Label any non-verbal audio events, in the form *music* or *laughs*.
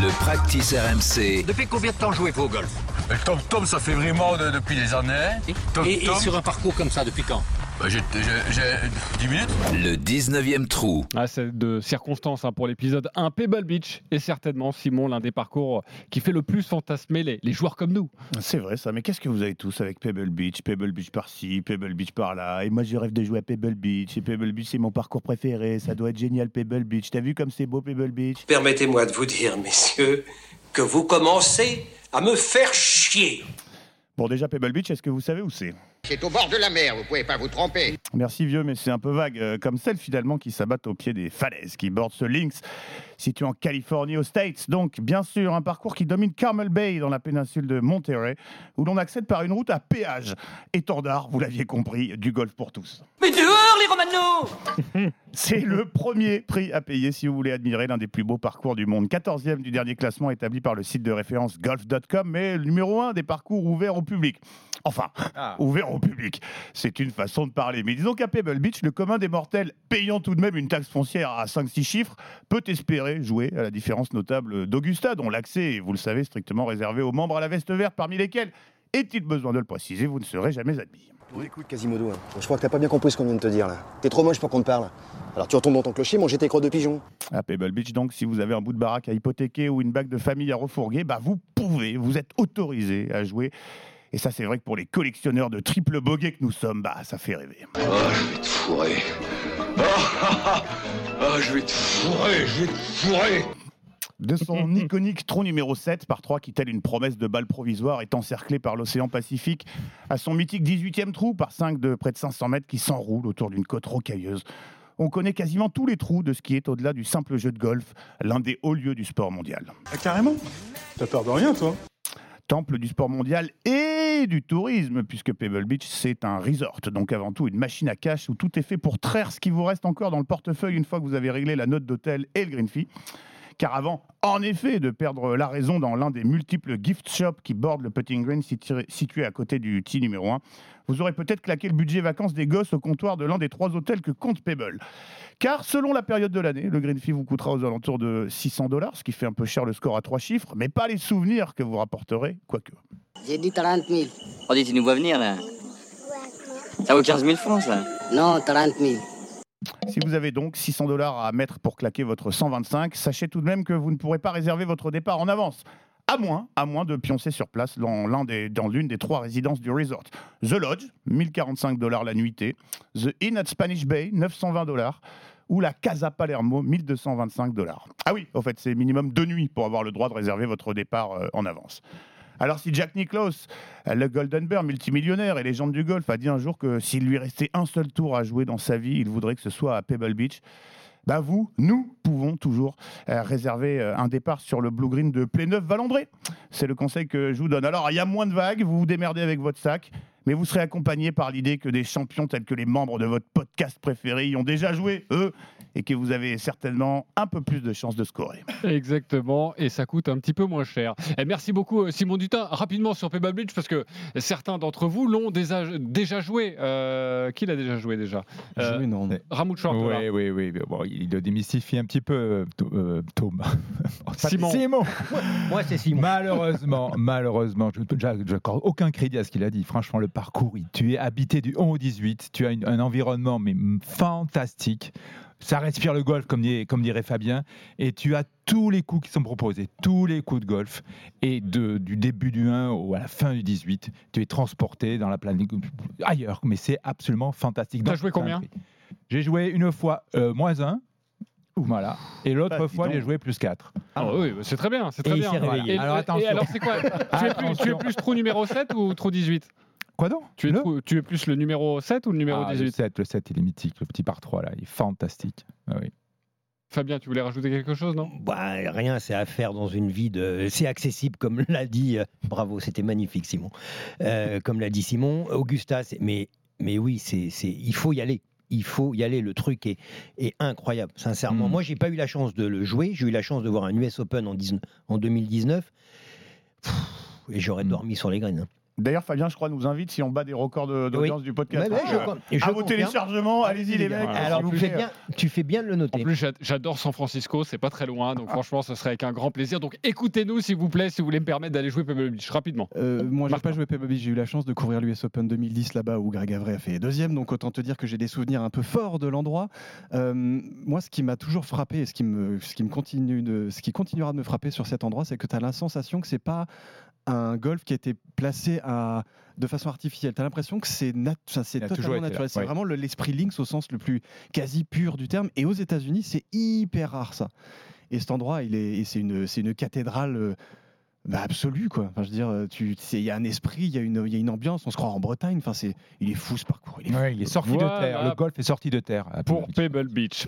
Le practice RMC. Depuis combien de temps jouez-vous au golf? Le Tom Tom, ça fait vraiment de- depuis des années. Tom et, et Tom, sur un parcours comme ça, depuis quand? Bah, j'ai j'ai- j'ai 10 minutes. Le 19e trou. Ah, c'est de circonstances hein, pour l'épisode 1. Pebble Beach est certainement, Simon, l'un des parcours qui fait le plus fantasmer les, les joueurs comme nous. C'est vrai ça, mais qu'est-ce que vous avez tous avec Pebble Beach? Pebble Beach par-ci, Pebble Beach par-là. Et moi je rêve de jouer à Pebble Beach. Et Pebble Beach c'est mon parcours préféré. Ça doit être génial Pebble Beach. T'as vu comme c'est beau Pebble Beach? Permettez-moi de vous dire, messieurs, que vous commencez à me faire chier. Bon déjà Pebble Beach, est-ce que vous savez où c'est? C'est au bord de la mer, vous pouvez pas vous tromper. Merci vieux, mais c'est un peu vague, euh, comme celles finalement qui s'abattent au pied des falaises qui bordent ce Lynx, situé en Californie aux States. Donc bien sûr un parcours qui domine Carmel Bay dans la péninsule de Monterey, où l'on accède par une route à péage. Étendard, vous l'aviez compris, du golf pour tous. Mais dehors, les Romano *laughs* C'est le premier prix à payer si vous voulez admirer l'un des plus beaux parcours du monde. 14e du dernier classement établi par le site de référence golf.com, mais le numéro 1 des parcours ouverts au public. Enfin, ouvert au public. C'est une façon de parler. Mais disons qu'à Pebble Beach, le commun des mortels, payant tout de même une taxe foncière à 5-6 chiffres, peut espérer jouer à la différence notable d'Augusta, dont l'accès est, vous le savez, strictement réservé aux membres à la veste verte, parmi lesquels, est-il besoin de le préciser, vous ne serez jamais admis. Bon, écoute, Quasimodo, hein. je crois que t'as pas bien compris ce qu'on vient de te dire là. T'es trop moche pour qu'on te parle. Alors tu retournes dans ton clocher, manger tes crottes de pigeon. À Pebble Beach, donc, si vous avez un bout de baraque à hypothéquer ou une bague de famille à refourguer, bah, vous pouvez, vous êtes autorisé à jouer. Et ça, c'est vrai que pour les collectionneurs de triple bogey que nous sommes, bah, ça fait rêver. Oh, je vais te fourrer. Oh, ah, ah, ah, je vais te fourrer, je vais te fourrer. De son *laughs* iconique trou numéro 7, par 3 qui, telle une promesse de balle provisoire, est encerclé par l'océan Pacifique, à son mythique 18e trou, par 5 de près de 500 mètres, qui s'enroule autour d'une côte rocailleuse. On connaît quasiment tous les trous de ce qui est au-delà du simple jeu de golf, l'un des hauts lieux du sport mondial. Ah, carrément T'as peur de rien, toi temple du sport mondial et du tourisme, puisque Pebble Beach, c'est un resort, donc avant tout une machine à cash où tout est fait pour traire ce qui vous reste encore dans le portefeuille une fois que vous avez réglé la note d'hôtel et le green fee. Car avant, en effet, de perdre la raison dans l'un des multiples gift shops qui bordent le putting green situé à côté du tee numéro 1, vous aurez peut-être claqué le budget vacances des gosses au comptoir de l'un des trois hôtels que compte Pebble. Car selon la période de l'année, le green fee vous coûtera aux alentours de 600 dollars, ce qui fait un peu cher le score à trois chiffres, mais pas les souvenirs que vous rapporterez, quoique. J'ai dit 30 000. On dit, tu nous vois venir là Ça vaut 15 000 francs ça Non, 30 000. Si vous avez donc 600 dollars à mettre pour claquer votre 125, sachez tout de même que vous ne pourrez pas réserver votre départ en avance. À moins, à moins de pioncer sur place dans l'une des trois résidences du resort. The Lodge, 1045 dollars la nuitée. The Inn at Spanish Bay, 920 dollars. Ou la Casa Palermo, 1225 dollars. Ah oui, en fait, c'est minimum deux nuits pour avoir le droit de réserver votre départ euh, en avance. Alors si Jack Nicklaus, euh, le Golden Bear multimillionnaire et légende du golf, a dit un jour que s'il lui restait un seul tour à jouer dans sa vie, il voudrait que ce soit à Pebble Beach, bah vous, nous pouvons toujours euh, réserver euh, un départ sur le Blue Green de Pléneuf-Valandré. C'est le conseil que je vous donne. Alors, il y a moins de vagues, vous vous démerdez avec votre sac, mais vous serez accompagné par l'idée que des champions tels que les membres de votre podcast préféré y ont déjà joué, eux, et que vous avez certainement un peu plus de chances de scorer. Exactement, et ça coûte un petit peu moins cher. Et merci beaucoup euh, Simon Dutin. Rapidement sur Pebble Beach, parce que certains d'entre vous l'ont déjà, déjà joué. Euh, qui l'a déjà joué déjà? Euh, Joué, non. Ramoud. Oui, oui, oui. Bon, il doit démystifier un petit peu euh, euh, Tom. *laughs* Simon. Simon. Moi, c'est Simon. Malheureusement, *laughs* malheureusement, je n'accorde aucun crédit à ce qu'il a dit. Franchement, le parcours, tu es habité du 11 au 18, tu as une- un environnement mais fantastique. Ça respire le golf, comme, dit- comme dirait Fabien, et tu as tous les coups qui sont proposés, tous les coups de golf, et de, du début du 1 au, à la fin du 18, tu es transporté dans la planète ailleurs, mais c'est absolument fantastique. T'as Donc, joué combien. J'ai joué une fois euh, moins 1, voilà, et l'autre Bah, fois j'ai joué plus 4. Ah oui, c'est très bien, c'est Et très il bien. s'est réveillé. Et, Alors, attention. et alors c'est quoi? Tu es, plus, tu es plus trou numéro 7 ou trou 18 Quoi donc? Tu es, Le- trou- tu es plus le numéro 7 ou le numéro Ah, le 18 7, le 7, il est mythique, le petit par 3 là, il est fantastique. Ah oui. Fabien, tu voulais rajouter quelque chose, non? Bah, rien, c'est à faire dans une vie de. C'est accessible, comme l'a dit. euh, Bravo, c'était magnifique, Simon. Euh, comme l'a dit Simon, Augusta, c'est- mais, mais oui, c'est, c'est, il faut y aller. Il faut y aller. Le truc est, est incroyable, sincèrement. Mm. Moi, j'ai pas eu la chance de le jouer. J'ai eu la chance de voir un US Open en, 19 en 2019. Pff, Et j'aurais Mm. dormi sur les graines. hein. D'ailleurs, Fabien, je crois, nous invite si on bat des records de- d'audience du podcast. Donc, je euh, je à vos téléchargements, allez-y les mecs. Alors, tu fais, bien, tu fais bien de le noter. En plus, j'a- j'adore San Francisco, c'est pas très loin, donc franchement, ce serait avec un grand plaisir. Donc écoutez-nous, s'il vous plaît, si vous voulez me permettre d'aller jouer Pebble Beach rapidement. Euh, moi, j'ai pas joué Pebble Beach. J'ai eu la chance de couvrir l'US Open 2010 là-bas où Greg Avray a fait deuxième. Donc autant te dire que j'ai des souvenirs un peu forts de l'endroit. Euh, moi, ce qui m'a toujours frappé et ce qui me, ce qui me continue de, ce qui continuera de me frapper sur cet endroit, c'est que tu as la sensation que c'est pas un golf qui a été placé à, de façon artificielle. Tu as l'impression que c'est nat- totalement naturel. C'est ouais. vraiment le- l'esprit Lynx au sens le plus quasi pur du terme. Et aux États-Unis, c'est hyper rare ça. Et cet endroit, il est, c'est une, c'est une cathédrale. euh, bah, absolue quoi. Enfin, je veux dire, tu, c'est- il y a un esprit, il y a une, il y a une ambiance. On se croit en Bretagne. Enfin, c'est, il est fou ce parcours. Il est, Ouais, fou. il est sorti Voilà. de terre. Le golf est sorti de terre. Pour Pebble Beach. Pebble Beach.